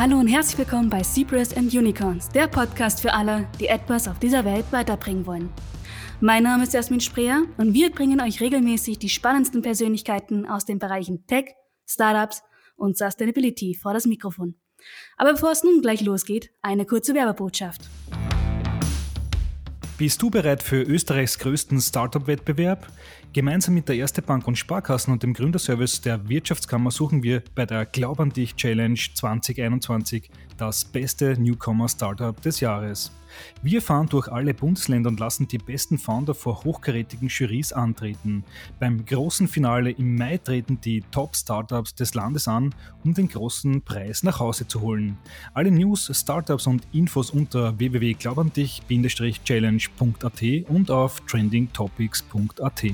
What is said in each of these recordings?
Hallo und herzlich willkommen bei Cypress and Unicorns, der Podcast für alle, die etwas auf dieser Welt weiterbringen wollen. Mein Name ist Jasmin Spreer und wir bringen euch regelmäßig die spannendsten Persönlichkeiten aus den Bereichen Tech, Startups und Sustainability vor das Mikrofon. Aber bevor es nun gleich losgeht, eine kurze Werbebotschaft. Bist du bereit für Österreichs größten Startup-Wettbewerb? Gemeinsam mit der Erste Bank und Sparkassen und dem Gründerservice der Wirtschaftskammer suchen wir bei der Glaub an dich Challenge 2021 das beste Newcomer-Startup des Jahres. Wir fahren durch alle Bundesländer und lassen die besten Founder vor hochkarätigen Jurys antreten. Beim großen Finale im Mai treten die Top-Startups des Landes an, um den großen Preis nach Hause zu holen. Alle News, Startups und Infos unter www.glaubandich-challenge.at und auf trendingtopics.at.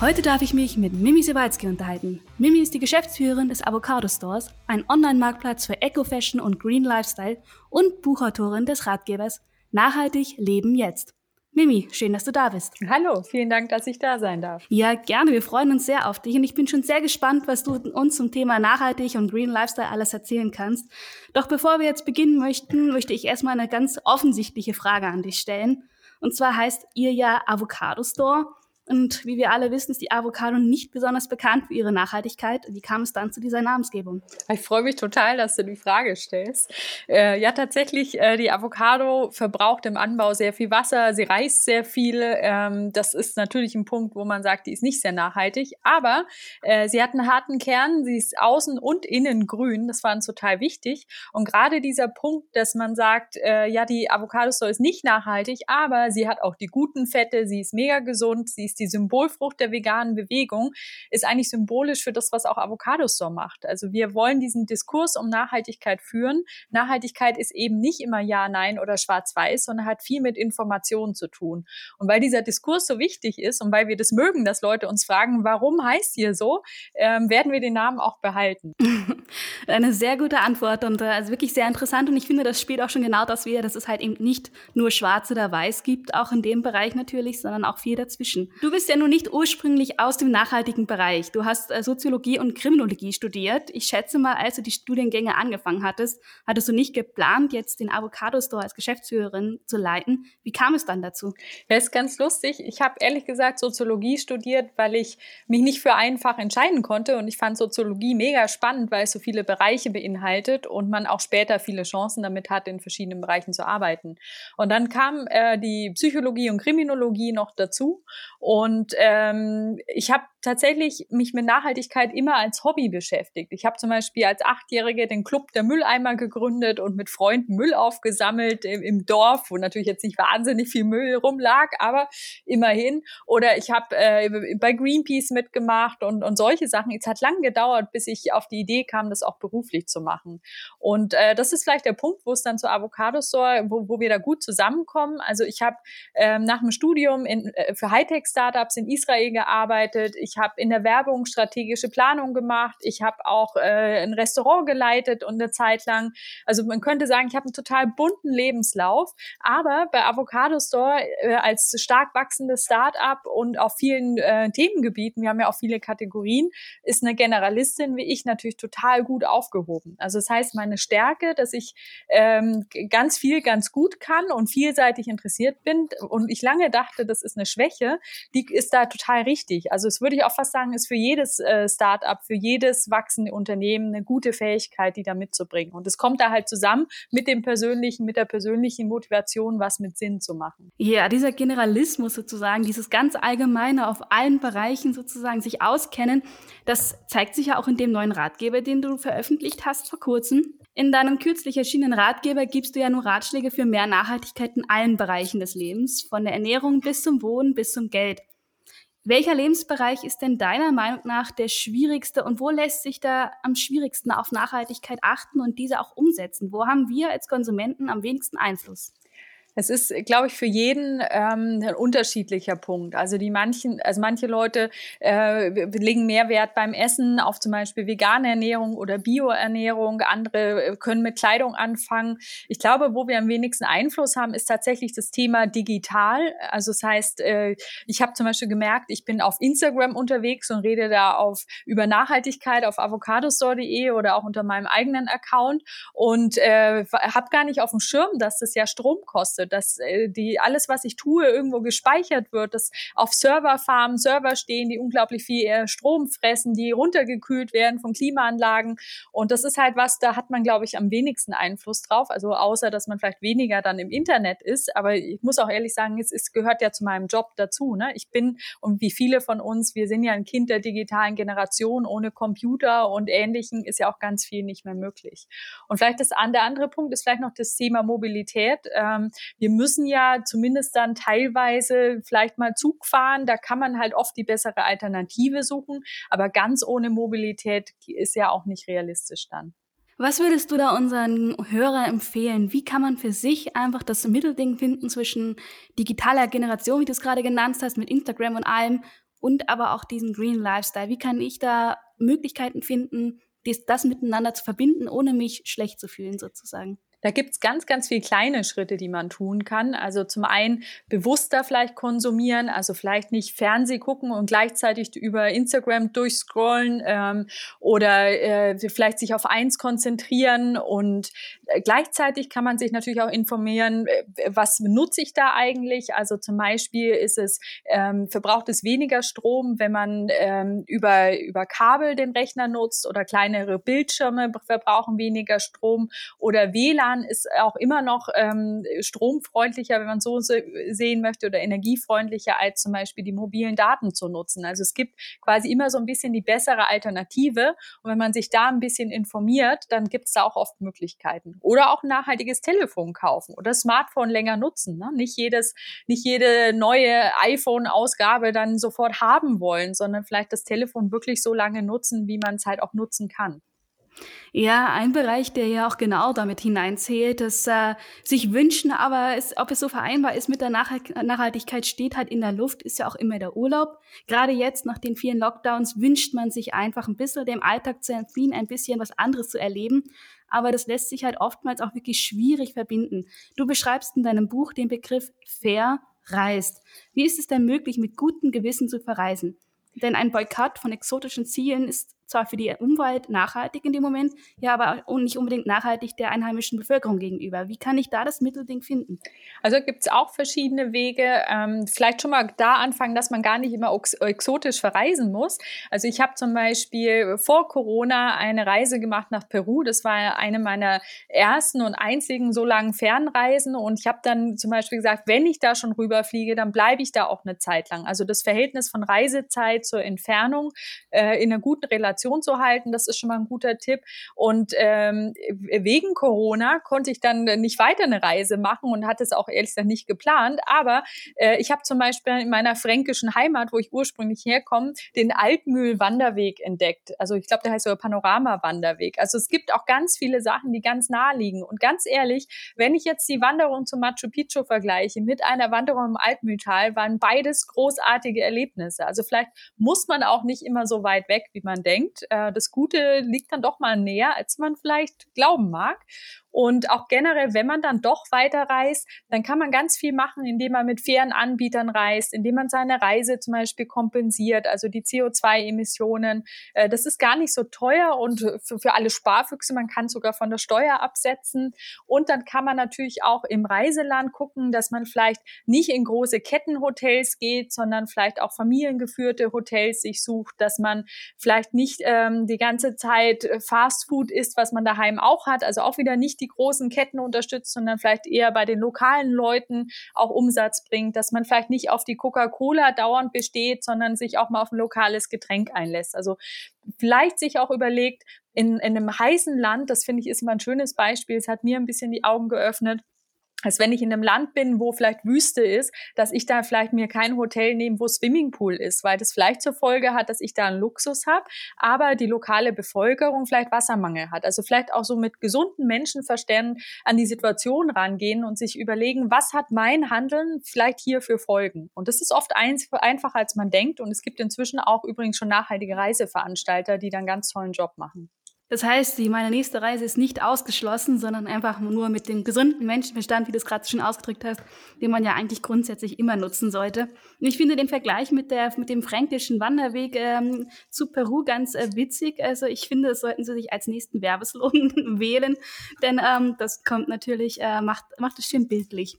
Heute darf ich mich mit Mimi Sewalski unterhalten. Mimi ist die Geschäftsführerin des Avocado Stores, ein Online-Marktplatz für Eco-Fashion und Green Lifestyle und Buchautorin des Ratgebers Nachhaltig Leben jetzt. Mimi, schön, dass du da bist. Hallo, vielen Dank, dass ich da sein darf. Ja, gerne. Wir freuen uns sehr auf dich und ich bin schon sehr gespannt, was du uns zum Thema nachhaltig und Green Lifestyle alles erzählen kannst. Doch bevor wir jetzt beginnen möchten, möchte ich erstmal eine ganz offensichtliche Frage an dich stellen. Und zwar heißt ihr ja Avocado Store. Und wie wir alle wissen, ist die Avocado nicht besonders bekannt für ihre Nachhaltigkeit. Wie kam es dann zu dieser Namensgebung? Ich freue mich total, dass du die Frage stellst. Äh, ja, tatsächlich, äh, die Avocado verbraucht im Anbau sehr viel Wasser, sie reißt sehr viel. Ähm, das ist natürlich ein Punkt, wo man sagt, die ist nicht sehr nachhaltig. Aber äh, sie hat einen harten Kern, sie ist außen und innen grün. Das war uns total wichtig. Und gerade dieser Punkt, dass man sagt, äh, ja, die Avocado ist nicht nachhaltig, aber sie hat auch die guten Fette, sie ist mega gesund, sie ist die Symbolfrucht der veganen Bewegung, ist eigentlich symbolisch für das, was auch Avocado Store macht. Also wir wollen diesen Diskurs um Nachhaltigkeit führen. Nachhaltigkeit ist eben nicht immer Ja, Nein oder Schwarz-Weiß, sondern hat viel mit Informationen zu tun. Und weil dieser Diskurs so wichtig ist und weil wir das mögen, dass Leute uns fragen, warum heißt ihr so, ähm, werden wir den Namen auch behalten. Eine sehr gute Antwort und äh, also wirklich sehr interessant. Und ich finde, das spielt auch schon genau das wieder, dass es halt eben nicht nur schwarz oder weiß gibt, auch in dem Bereich natürlich, sondern auch viel dazwischen. Du bist ja nun nicht ursprünglich aus dem nachhaltigen Bereich. Du hast äh, Soziologie und Kriminologie studiert. Ich schätze mal, als du die Studiengänge angefangen hattest, hattest du nicht geplant, jetzt den Avocado Store als Geschäftsführerin zu leiten. Wie kam es dann dazu? Ja, ist ganz lustig. Ich habe ehrlich gesagt Soziologie studiert, weil ich mich nicht für einfach entscheiden konnte und ich fand Soziologie mega spannend, weil es so viele Bereiche beinhaltet und man auch später viele Chancen damit hat, in verschiedenen Bereichen zu arbeiten. Und dann kam äh, die Psychologie und Kriminologie noch dazu ähm, ich habe tatsächlich mich mit Nachhaltigkeit immer als Hobby beschäftigt. Ich habe zum Beispiel als Achtjährige den Club der Mülleimer gegründet und mit Freunden Müll aufgesammelt im, im Dorf, wo natürlich jetzt nicht wahnsinnig viel Müll rumlag, aber immerhin. Oder ich habe äh, bei Greenpeace mitgemacht und, und solche Sachen. Es hat lang gedauert, bis ich auf die Idee kam, das auch beruflich zu machen. Und äh, das ist vielleicht der Punkt, wo es dann zu Avocado Store, wo, wo wir da gut zusammenkommen. Also ich habe ähm, nach dem Studium in, äh, für Hightech-Startups in Israel gearbeitet. Ich habe in der Werbung strategische Planung gemacht. Ich habe auch äh, ein Restaurant geleitet und eine Zeit lang. Also man könnte sagen, ich habe einen total bunten Lebenslauf. Aber bei Avocado Store äh, als stark wachsendes Start-up und auf vielen äh, Themengebieten, wir haben ja auch viele Kategorien, ist eine Generalistin wie ich natürlich total gut aufgehoben. Also das heißt, meine Stärke, dass ich ähm, ganz viel ganz gut kann und vielseitig interessiert bin und ich lange dachte, das ist eine Schwäche, die ist da total richtig. Also es würde ich auch fast sagen, ist für jedes äh, Start-up, für jedes wachsende Unternehmen eine gute Fähigkeit, die da mitzubringen. Und es kommt da halt zusammen mit dem persönlichen, mit der persönlichen Motivation, was mit Sinn zu machen. Ja, dieser Generalismus sozusagen, dieses ganz allgemeine auf allen Bereichen sozusagen sich auskennen, das zeigt sich ja auch in dem neuen Ratgeber, den du veröffentlicht hast vor kurzem. In deinem kürzlich erschienenen Ratgeber gibst du ja nur Ratschläge für mehr Nachhaltigkeit in allen Bereichen des Lebens, von der Ernährung bis zum Wohnen bis zum Geld. Welcher Lebensbereich ist denn deiner Meinung nach der schwierigste und wo lässt sich da am schwierigsten auf Nachhaltigkeit achten und diese auch umsetzen? Wo haben wir als Konsumenten am wenigsten Einfluss? Es ist, glaube ich, für jeden ähm, ein unterschiedlicher Punkt. Also die manchen, also manche Leute äh, legen mehr Wert beim Essen auf zum Beispiel vegane Ernährung oder Bioernährung. Andere äh, können mit Kleidung anfangen. Ich glaube, wo wir am wenigsten Einfluss haben, ist tatsächlich das Thema digital. Also das heißt, äh, ich habe zum Beispiel gemerkt, ich bin auf Instagram unterwegs und rede da auf über Nachhaltigkeit auf avocadostore.de oder auch unter meinem eigenen Account und äh, habe gar nicht auf dem Schirm, dass das ja Strom kostet dass äh, die alles, was ich tue, irgendwo gespeichert wird, dass auf Serverfarmen Server stehen, die unglaublich viel äh, Strom fressen, die runtergekühlt werden von Klimaanlagen. Und das ist halt was, da hat man, glaube ich, am wenigsten Einfluss drauf. Also außer, dass man vielleicht weniger dann im Internet ist. Aber ich muss auch ehrlich sagen, es ist, gehört ja zu meinem Job dazu. Ne? Ich bin, und wie viele von uns, wir sind ja ein Kind der digitalen Generation. Ohne Computer und Ähnlichem ist ja auch ganz viel nicht mehr möglich. Und vielleicht das, der andere Punkt ist vielleicht noch das Thema Mobilität. Ähm, wir müssen ja zumindest dann teilweise vielleicht mal Zug fahren. Da kann man halt oft die bessere Alternative suchen. Aber ganz ohne Mobilität ist ja auch nicht realistisch dann. Was würdest du da unseren Hörern empfehlen? Wie kann man für sich einfach das Mittelding finden zwischen digitaler Generation, wie du es gerade genannt hast, mit Instagram und allem, und aber auch diesen Green Lifestyle? Wie kann ich da Möglichkeiten finden, das miteinander zu verbinden, ohne mich schlecht zu fühlen sozusagen? Da gibt's ganz, ganz viele kleine Schritte, die man tun kann. Also zum einen bewusster vielleicht konsumieren, also vielleicht nicht Fernseh gucken und gleichzeitig über Instagram durchscrollen ähm, oder äh, vielleicht sich auf eins konzentrieren und äh, gleichzeitig kann man sich natürlich auch informieren, äh, was nutze ich da eigentlich? Also zum Beispiel ist es, ähm, verbraucht es weniger Strom, wenn man ähm, über, über Kabel den Rechner nutzt oder kleinere Bildschirme verbrauchen weniger Strom oder WLAN WLAN ist auch immer noch ähm, stromfreundlicher, wenn man so sehen möchte, oder energiefreundlicher, als zum Beispiel die mobilen Daten zu nutzen. Also es gibt quasi immer so ein bisschen die bessere Alternative. Und wenn man sich da ein bisschen informiert, dann gibt es da auch oft Möglichkeiten. Oder auch ein nachhaltiges Telefon kaufen oder Smartphone länger nutzen. Ne? Nicht jedes, nicht jede neue iPhone-Ausgabe dann sofort haben wollen, sondern vielleicht das Telefon wirklich so lange nutzen, wie man es halt auch nutzen kann. Ja, ein Bereich, der ja auch genau damit hineinzählt, dass äh, sich wünschen, aber es, ob es so vereinbar ist mit der Nachhaltigkeit, steht halt in der Luft, ist ja auch immer der Urlaub. Gerade jetzt nach den vielen Lockdowns wünscht man sich einfach ein bisschen dem Alltag zu entfliehen, ein bisschen was anderes zu erleben. Aber das lässt sich halt oftmals auch wirklich schwierig verbinden. Du beschreibst in deinem Buch den Begriff fair reist. Wie ist es denn möglich, mit gutem Gewissen zu verreisen? Denn ein Boykott von exotischen Zielen ist zwar für die Umwelt nachhaltig in dem Moment, ja, aber auch nicht unbedingt nachhaltig der einheimischen Bevölkerung gegenüber. Wie kann ich da das Mittelding finden? Also gibt es auch verschiedene Wege. Ähm, vielleicht schon mal da anfangen, dass man gar nicht immer exotisch verreisen muss. Also ich habe zum Beispiel vor Corona eine Reise gemacht nach Peru. Das war eine meiner ersten und einzigen so langen Fernreisen. Und ich habe dann zum Beispiel gesagt, wenn ich da schon rüberfliege, dann bleibe ich da auch eine Zeit lang. Also das Verhältnis von Reisezeit zur Entfernung äh, in einer guten Relation Konzentration zu halten. Das ist schon mal ein guter Tipp. Und ähm, wegen Corona konnte ich dann nicht weiter eine Reise machen und hatte es auch ehrlich gesagt nicht geplant. Aber äh, ich habe zum Beispiel in meiner fränkischen Heimat, wo ich ursprünglich herkomme, den Altmühl-Wanderweg entdeckt. Also ich glaube, der heißt so Panorama-Wanderweg. Also es gibt auch ganz viele Sachen, die ganz nah liegen. Und ganz ehrlich, wenn ich jetzt die Wanderung zum Machu Picchu vergleiche mit einer Wanderung im Altmühltal, waren beides großartige Erlebnisse. Also vielleicht muss man auch nicht immer so weit weg, wie man denkt denkt. Äh, das Gute liegt dann doch mal näher, als man vielleicht glauben mag. Und auch generell, wenn man dann doch weiterreist, dann kann man ganz viel machen, indem man mit fairen Anbietern reist, indem man seine Reise zum Beispiel kompensiert, also die CO2-Emissionen. Äh, das ist gar nicht so teuer und für, für alle Sparfüchse, man kann sogar von der Steuer absetzen. Und dann kann man natürlich auch im Reiseland gucken, dass man vielleicht nicht in große Kettenhotels geht, sondern vielleicht auch familiengeführte Hotels sich sucht, dass man vielleicht nicht ähm, die ganze Zeit Fastfood isst, was man daheim auch hat, also auch wieder nicht die großen Ketten unterstützt, sondern vielleicht eher bei den lokalen Leuten auch Umsatz bringt, dass man vielleicht nicht auf die Coca-Cola dauernd besteht, sondern sich auch mal auf ein lokales Getränk einlässt. Also vielleicht sich auch überlegt, in, in einem heißen Land, das finde ich ist immer ein schönes Beispiel, es hat mir ein bisschen die Augen geöffnet, als wenn ich in einem Land bin, wo vielleicht Wüste ist, dass ich da vielleicht mir kein Hotel nehme, wo Swimmingpool ist, weil das vielleicht zur Folge hat, dass ich da einen Luxus habe, aber die lokale Bevölkerung vielleicht Wassermangel hat. Also vielleicht auch so mit gesunden Menschenverständen an die Situation rangehen und sich überlegen, was hat mein Handeln vielleicht hier für Folgen? Und das ist oft einfacher, als man denkt. Und es gibt inzwischen auch übrigens schon nachhaltige Reiseveranstalter, die dann ganz tollen Job machen. Das heißt, meine nächste Reise ist nicht ausgeschlossen, sondern einfach nur mit dem gesunden Menschenverstand, wie du es gerade schon ausgedrückt hast, den man ja eigentlich grundsätzlich immer nutzen sollte. Und ich finde den Vergleich mit, der, mit dem fränkischen Wanderweg ähm, zu Peru ganz äh, witzig. Also ich finde, das sollten Sie sich als nächsten Werbeslogan wählen, denn ähm, das kommt natürlich, äh, macht, macht es schön bildlich.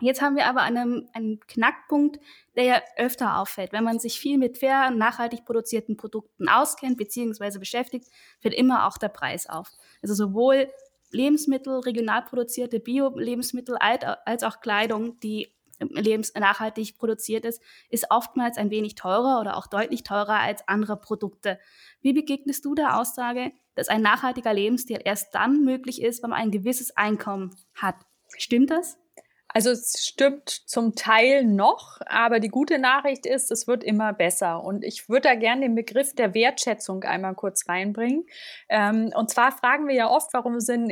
Jetzt haben wir aber einen, einen Knackpunkt, der ja öfter auffällt. Wenn man sich viel mit fair, nachhaltig produzierten Produkten auskennt bzw. beschäftigt, fällt immer auch der Preis auf. Also sowohl Lebensmittel, regional produzierte Bio-Lebensmittel als auch Kleidung, die lebens nachhaltig produziert ist, ist oftmals ein wenig teurer oder auch deutlich teurer als andere Produkte. Wie begegnest du der Aussage, dass ein nachhaltiger Lebensstil erst dann möglich ist, wenn man ein gewisses Einkommen hat? Stimmt das? Also es stimmt zum Teil noch, aber die gute Nachricht ist, es wird immer besser. Und ich würde da gerne den Begriff der Wertschätzung einmal kurz reinbringen. Ähm, und zwar fragen wir ja oft, warum sind,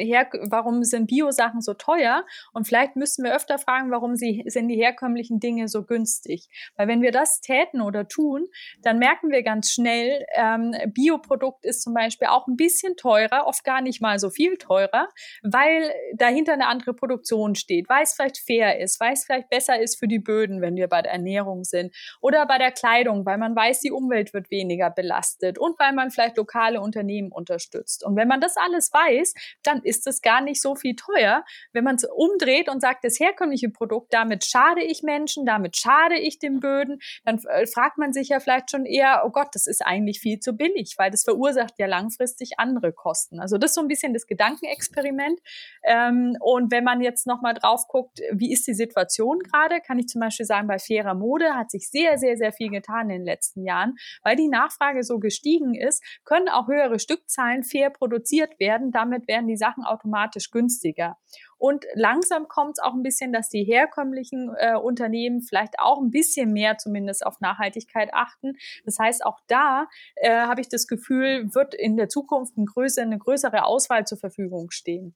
warum sind Bio-Sachen so teuer? Und vielleicht müssen wir öfter fragen, warum sie, sind die herkömmlichen Dinge so günstig? Weil wenn wir das täten oder tun, dann merken wir ganz schnell, ähm, Bioprodukt ist zum Beispiel auch ein bisschen teurer, oft gar nicht mal so viel teurer, weil dahinter eine andere Produktion steht, weil es vielleicht fair ist, weil es vielleicht besser ist für die Böden, wenn wir bei der Ernährung sind oder bei der Kleidung, weil man weiß, die Umwelt wird weniger belastet und weil man vielleicht lokale Unternehmen unterstützt. Und wenn man das alles weiß, dann ist es gar nicht so viel teuer, wenn man es umdreht und sagt, das herkömmliche Produkt, damit schade ich Menschen, damit schade ich den Böden, dann äh, fragt man sich ja vielleicht schon eher, oh Gott, das ist eigentlich viel zu billig, weil das verursacht ja langfristig andere Kosten. Also das ist so ein bisschen das Gedankenexperiment. Ähm, und wenn man jetzt nochmal drauf guckt, wie ist die Situation gerade? Kann ich zum Beispiel sagen, bei fairer Mode hat sich sehr, sehr, sehr viel getan in den letzten Jahren. Weil die Nachfrage so gestiegen ist, können auch höhere Stückzahlen fair produziert werden. Damit werden die Sachen automatisch günstiger. Und langsam kommt es auch ein bisschen, dass die herkömmlichen äh, Unternehmen vielleicht auch ein bisschen mehr zumindest auf Nachhaltigkeit achten. Das heißt, auch da äh, habe ich das Gefühl, wird in der Zukunft ein größer, eine größere Auswahl zur Verfügung stehen.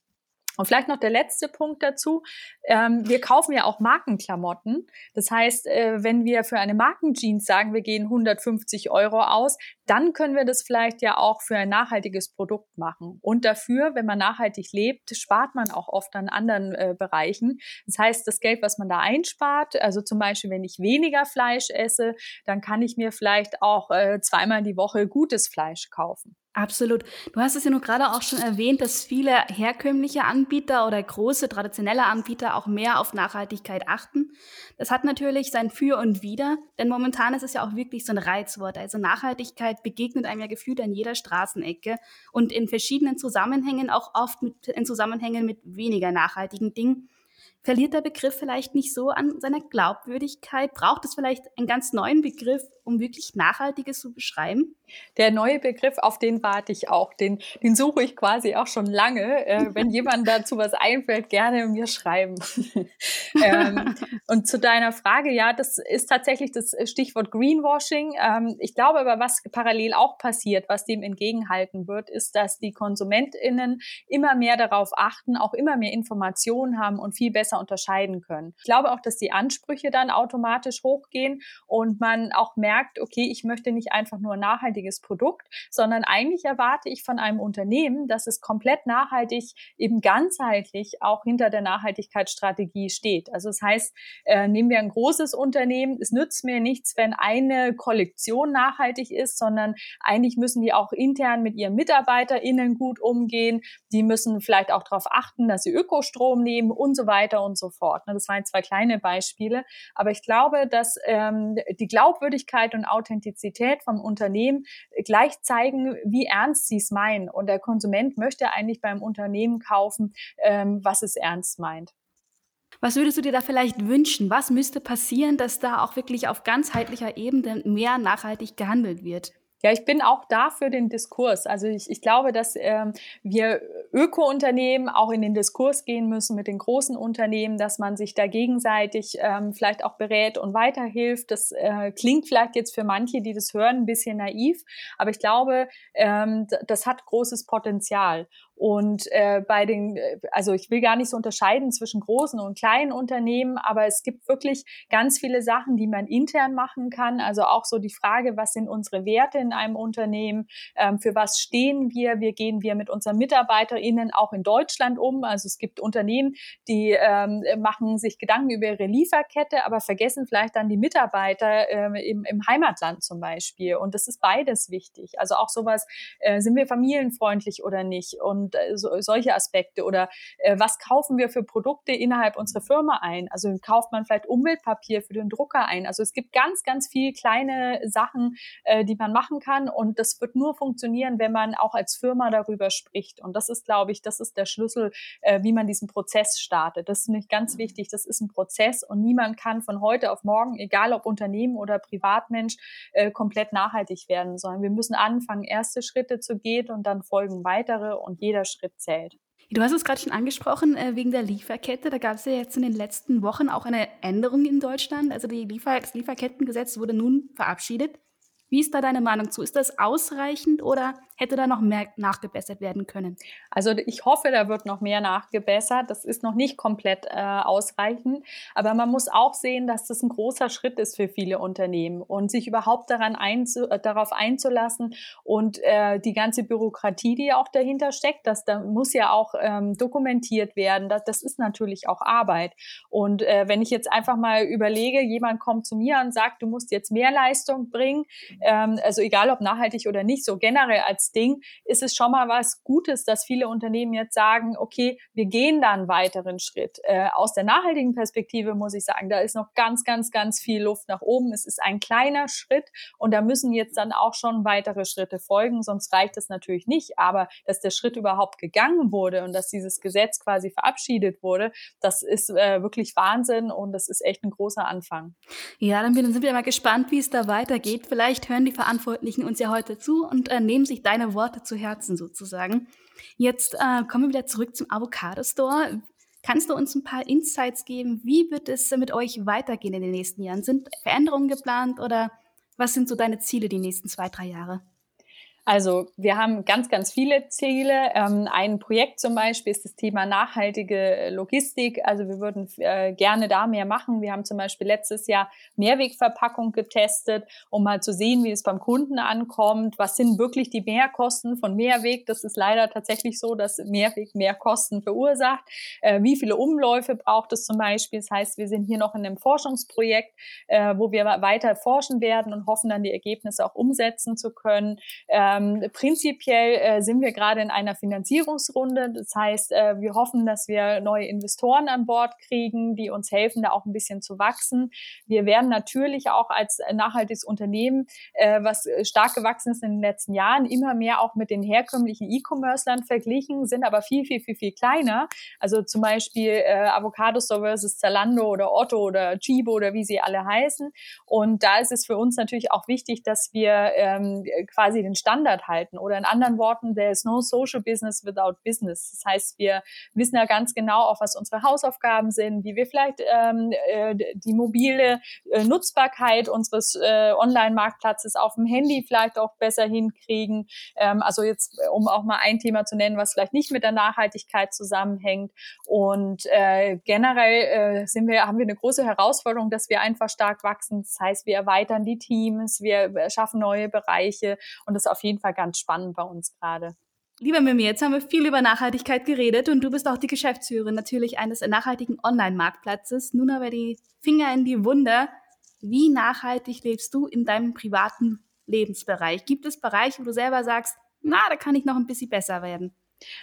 Und vielleicht noch der letzte Punkt dazu. Ähm, wir kaufen ja auch Markenklamotten. Das heißt, äh, wenn wir für eine Markenjeans sagen, wir gehen 150 Euro aus, dann können wir das vielleicht ja auch für ein nachhaltiges Produkt machen. Und dafür, wenn man nachhaltig lebt, spart man auch oft an anderen äh, Bereichen. Das heißt, das Geld, was man da einspart, also zum Beispiel, wenn ich weniger Fleisch esse, dann kann ich mir vielleicht auch äh, zweimal die Woche gutes Fleisch kaufen. Absolut. Du hast es ja nur gerade auch schon erwähnt, dass viele herkömmliche Anbieter oder große traditionelle Anbieter auch mehr auf Nachhaltigkeit achten. Das hat natürlich sein Für und Wider, denn momentan ist es ja auch wirklich so ein Reizwort. Also Nachhaltigkeit begegnet einem ja gefühlt an jeder Straßenecke und in verschiedenen Zusammenhängen, auch oft mit, in Zusammenhängen mit weniger nachhaltigen Dingen. Verliert der Begriff vielleicht nicht so an seiner Glaubwürdigkeit? Braucht es vielleicht einen ganz neuen Begriff, um wirklich Nachhaltiges zu beschreiben? Der neue Begriff, auf den warte ich auch. Den, den suche ich quasi auch schon lange. Äh, wenn jemand dazu was einfällt, gerne mir schreiben. ähm, und zu deiner Frage, ja, das ist tatsächlich das Stichwort Greenwashing. Ähm, ich glaube aber, was parallel auch passiert, was dem entgegenhalten wird, ist, dass die KonsumentInnen immer mehr darauf achten, auch immer mehr Informationen haben und viel besser unterscheiden können. Ich glaube auch, dass die Ansprüche dann automatisch hochgehen und man auch merkt, merkt, okay, ich möchte nicht einfach nur ein nachhaltiges Produkt, sondern eigentlich erwarte ich von einem Unternehmen, dass es komplett nachhaltig, eben ganzheitlich auch hinter der Nachhaltigkeitsstrategie steht. Also das heißt, äh, nehmen wir ein großes Unternehmen, es nützt mir nichts, wenn eine Kollektion nachhaltig ist, sondern eigentlich müssen die auch intern mit ihren MitarbeiterInnen gut umgehen. Die müssen vielleicht auch darauf achten, dass sie Ökostrom nehmen und so weiter und so fort. Ne, das waren zwei kleine Beispiele. Aber ich glaube, dass ähm, die Glaubwürdigkeit Ehrlichkeit und Authentizität vom Unternehmen gleich zeigen, wie ernst sie es meinen. Und der Konsument möchte eigentlich beim Unternehmen kaufen, ähm, was es ernst meint. Was würdest du dir da vielleicht wünschen? Was müsste passieren, dass da auch wirklich auf ganzheitlicher Ebene mehr nachhaltig gehandelt wird? Ja, ich bin auch da für den Diskurs. Also ich, ich glaube, dass ähm, wir Öko-Unternehmen auch in den Diskurs gehen müssen mit den großen Unternehmen, dass man sich da gegenseitig ähm, vielleicht auch berät und weiterhilft. Das äh, klingt vielleicht jetzt für manche, die das hören, ein bisschen naiv, aber ich glaube, ähm, das hat großes Potenzial. Und äh, bei den, äh, also ich will gar nicht so unterscheiden zwischen großen und kleinen Unternehmen, aber es gibt wirklich ganz viele Sachen, die man intern machen kann. Also auch so die Frage, was sind unsere Werte in einem Unternehmen, ähm, für was stehen wir, wie gehen wir mit unseren MitarbeiterInnen auch in Deutschland um. Also es gibt Unternehmen, die ähm, machen sich Gedanken über ihre Lieferkette, aber vergessen vielleicht dann die Mitarbeiter äh, im, im Heimatland zum Beispiel. Und das ist beides wichtig. Also auch sowas, äh, sind wir familienfreundlich oder nicht? Und und äh, so, solche Aspekte oder äh, was kaufen wir für Produkte innerhalb unserer Firma ein? Also kauft man vielleicht Umweltpapier für den Drucker ein? Also es gibt ganz, ganz viel kleine Sachen, äh, die man machen kann und das wird nur funktionieren, wenn man auch als Firma darüber spricht. Und das ist, glaube ich, das ist der Schlüssel, äh, wie man diesen Prozess startet. Das ist nicht ganz wichtig. Das ist ein Prozess und niemand kann von heute auf morgen, egal ob Unternehmen oder Privatmensch, äh, komplett nachhaltig werden, sondern wir müssen anfangen, erste Schritte zu gehen und dann folgen weitere und jeder jeder Schritt zählt. Du hast es gerade schon angesprochen, äh, wegen der Lieferkette. Da gab es ja jetzt in den letzten Wochen auch eine Änderung in Deutschland. Also Liefer das Lieferkettengesetz wurde nun verabschiedet. Wie ist da deine Meinung zu? Ist das ausreichend oder hätte da noch mehr nachgebessert werden können? Also ich hoffe, da wird noch mehr nachgebessert. Das ist noch nicht komplett äh, ausreichend. Aber man muss auch sehen, dass das ein großer Schritt ist für viele Unternehmen und sich überhaupt daran einzu äh, darauf einzulassen und äh, die ganze Bürokratie, die auch dahinter steckt, das da muss ja auch ähm, dokumentiert werden. Das, das ist natürlich auch Arbeit. Und äh, wenn ich jetzt einfach mal überlege, jemand kommt zu mir und sagt, du musst jetzt mehr Leistung bringen, ähm, also egal ob nachhaltig oder nicht, so generell als Ding, ist es schon mal was Gutes, dass viele Unternehmen jetzt sagen, okay, wir gehen da einen weiteren Schritt. Äh, aus der nachhaltigen Perspektive muss ich sagen, da ist noch ganz, ganz, ganz viel Luft nach oben. Es ist ein kleiner Schritt und da müssen jetzt dann auch schon weitere Schritte folgen, sonst reicht es natürlich nicht. Aber dass der Schritt überhaupt gegangen wurde und dass dieses Gesetz quasi verabschiedet wurde, das ist äh, wirklich Wahnsinn und das ist echt ein großer Anfang. Ja, dann sind wir mal gespannt, wie es da weitergeht. Vielleicht hören die Verantwortlichen uns ja heute zu und äh, nehmen sich deine deine Worte zu Herzen sozusagen. Jetzt äh, kommen wir wieder zurück zum Avocado Store. Kannst du uns ein paar Insights geben? Wie wird es mit euch weitergehen in den nächsten Jahren? Sind Veränderungen geplant oder was sind so deine Ziele die nächsten zwei, drei Jahre? Also wir haben ganz, ganz viele Ziele. Ähm, ein Projekt zum Beispiel ist das Thema nachhaltige Logistik. Also wir würden äh, gerne da mehr machen. Wir haben zum Beispiel letztes Jahr Mehrwegverpackung getestet, um mal zu sehen, wie es beim Kunden ankommt. Was sind wirklich die Mehrkosten von Mehrweg? Das ist leider tatsächlich so, dass Mehrweg mehr Kosten verursacht. Äh, wie viele Umläufe braucht es zum Beispiel? Das heißt, wir sind hier noch in einem Forschungsprojekt, äh, wo wir weiter forschen werden und hoffen dann die Ergebnisse auch umsetzen zu können. Äh, ähm, prinzipiell äh, sind wir gerade in einer Finanzierungsrunde. Das heißt, äh, wir hoffen, dass wir neue Investoren an Bord kriegen, die uns helfen, da auch ein bisschen zu wachsen. Wir werden natürlich auch als nachhaltiges Unternehmen, äh, was stark gewachsen ist in den letzten Jahren, immer mehr auch mit den herkömmlichen E-Commerce-Lern verglichen, sind aber viel, viel, viel, viel kleiner. Also zum Beispiel äh, Avocado Store versus Zalando oder Otto oder Chibo oder wie sie alle heißen. Und da ist es für uns natürlich auch wichtig, dass wir ähm, quasi den Standard Standard halten. Oder in anderen Worten, there is no social business without business. Das heißt, wir wissen ja ganz genau auch, was unsere Hausaufgaben sind, wie wir vielleicht ähm, äh, die mobile äh, Nutzbarkeit unseres äh, Online-Marktplatzes auf dem Handy vielleicht auch besser hinkriegen. Ähm, also jetzt, um auch mal ein Thema zu nennen, was vielleicht nicht mit der Nachhaltigkeit zusammenhängt. Und äh, generell äh, sind wir, haben wir eine große Herausforderung, dass wir einfach stark wachsen. Das heißt, wir erweitern die Teams, wir schaffen neue Bereiche und das auf jeden jeden Fall ganz spannend bei uns gerade. Lieber Mimi, jetzt haben wir viel über Nachhaltigkeit geredet und du bist auch die Geschäftsführerin natürlich eines nachhaltigen Online-Marktplatzes. Nun aber die Finger in die Wunde. Wie nachhaltig lebst du in deinem privaten Lebensbereich? Gibt es Bereiche, wo du selber sagst, na, da kann ich noch ein bisschen besser werden?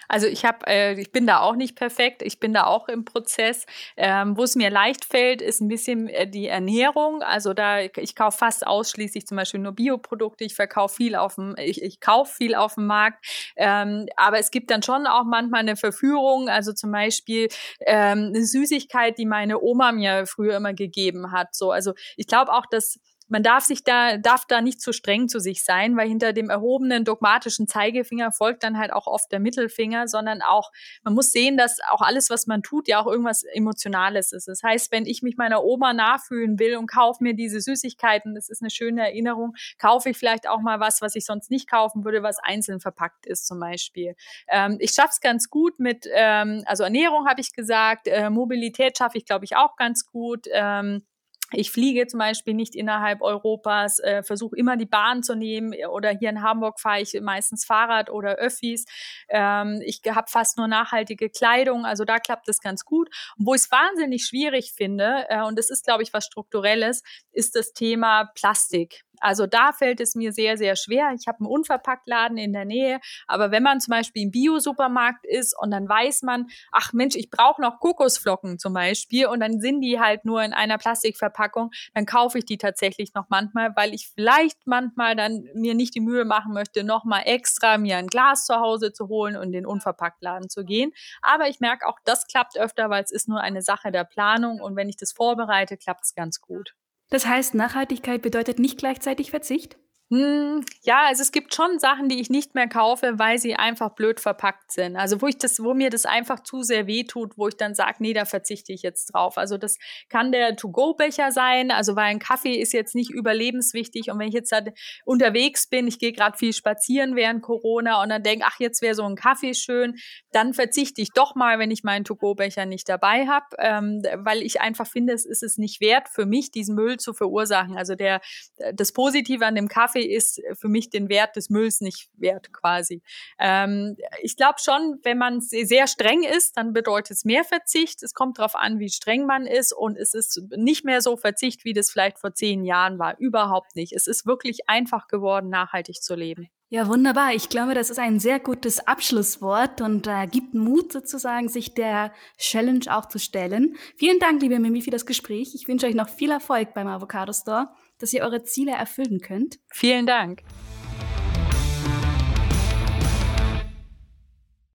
Also ich habe, äh, ich bin da auch nicht perfekt. Ich bin da auch im Prozess. Ähm, wo es mir leicht fällt, ist ein bisschen äh, die Ernährung. Also da ich kaufe fast ausschließlich zum Beispiel nur Bioprodukte. Ich verkaufe viel auf dem, ich, ich kaufe viel auf dem Markt. Ähm, aber es gibt dann schon auch manchmal eine Verführung. Also zum Beispiel ähm, eine Süßigkeit, die meine Oma mir früher immer gegeben hat. So, also ich glaube auch, dass man darf sich da, darf da nicht zu streng zu sich sein, weil hinter dem erhobenen dogmatischen Zeigefinger folgt dann halt auch oft der Mittelfinger, sondern auch, man muss sehen, dass auch alles, was man tut, ja auch irgendwas Emotionales ist. Das heißt, wenn ich mich meiner Oma nachfühlen will und kaufe mir diese Süßigkeiten, das ist eine schöne Erinnerung, kaufe ich vielleicht auch mal was, was ich sonst nicht kaufen würde, was einzeln verpackt ist zum Beispiel. Ähm, ich schaffe es ganz gut mit, ähm, also Ernährung habe ich gesagt, äh, Mobilität schaffe ich, glaube ich, auch ganz gut. Ähm, ich fliege zum Beispiel nicht innerhalb Europas, äh, versuche immer die Bahn zu nehmen oder hier in Hamburg fahre ich meistens Fahrrad oder Öffis. Ähm, ich habe fast nur nachhaltige Kleidung, also da klappt es ganz gut. Und wo ich es wahnsinnig schwierig finde, äh, und das ist, glaube ich, was Strukturelles, ist das Thema Plastik. Also da fällt es mir sehr, sehr schwer. Ich habe einen Unverpacktladen in der Nähe, aber wenn man zum Beispiel im Bio-Supermarkt ist und dann weiß man, ach Mensch, ich brauche noch Kokosflocken zum Beispiel und dann sind die halt nur in einer Plastikverpackung, dann kaufe ich die tatsächlich noch manchmal, weil ich vielleicht manchmal dann mir nicht die Mühe machen möchte, nochmal extra mir ein Glas zu Hause zu holen und in den Unverpacktladen zu gehen. Aber ich merke auch, das klappt öfter, weil es ist nur eine Sache der Planung und wenn ich das vorbereite, klappt es ganz gut. Das heißt, Nachhaltigkeit bedeutet nicht gleichzeitig Verzicht? Hm, ja, also es gibt schon Sachen, die ich nicht mehr kaufe, weil sie einfach blöd verpackt sind. Also wo ich das, wo mir das einfach zu sehr weh tut, wo ich dann sage, nee, da verzichte ich jetzt drauf. Also das kann der To-Go-Becher sein, also weil ein Kaffee ist jetzt nicht überlebenswichtig und wenn ich jetzt da unterwegs bin, ich gehe gerade viel spazieren während Corona und dann denke, ach, jetzt wäre so ein Kaffee schön, dann verzichte ich doch mal, wenn ich meinen To-Go-Becher nicht dabei habe, ähm, weil ich einfach finde, es ist es nicht wert für mich, diesen Müll zu verursachen. Also der, das Positive an dem Kaffee Kaffee ist für mich den Wert des Mülls nicht wert quasi. Ähm, ich glaube schon, wenn man sehr streng ist, dann bedeutet es mehr Verzicht. Es kommt darauf an, wie streng man ist und es ist nicht mehr so Verzicht, wie das vielleicht vor zehn Jahren war. Überhaupt nicht. Es ist wirklich einfach geworden, nachhaltig zu leben. Ja, wunderbar. Ich glaube, das ist ein sehr gutes Abschlusswort und äh, gibt Mut sozusagen, sich der Challenge auch zu stellen. Vielen Dank, liebe Mimi, für das Gespräch. Ich wünsche euch noch viel Erfolg beim Avocado Store dass ihr eure Ziele erfüllen könnt. Vielen Dank.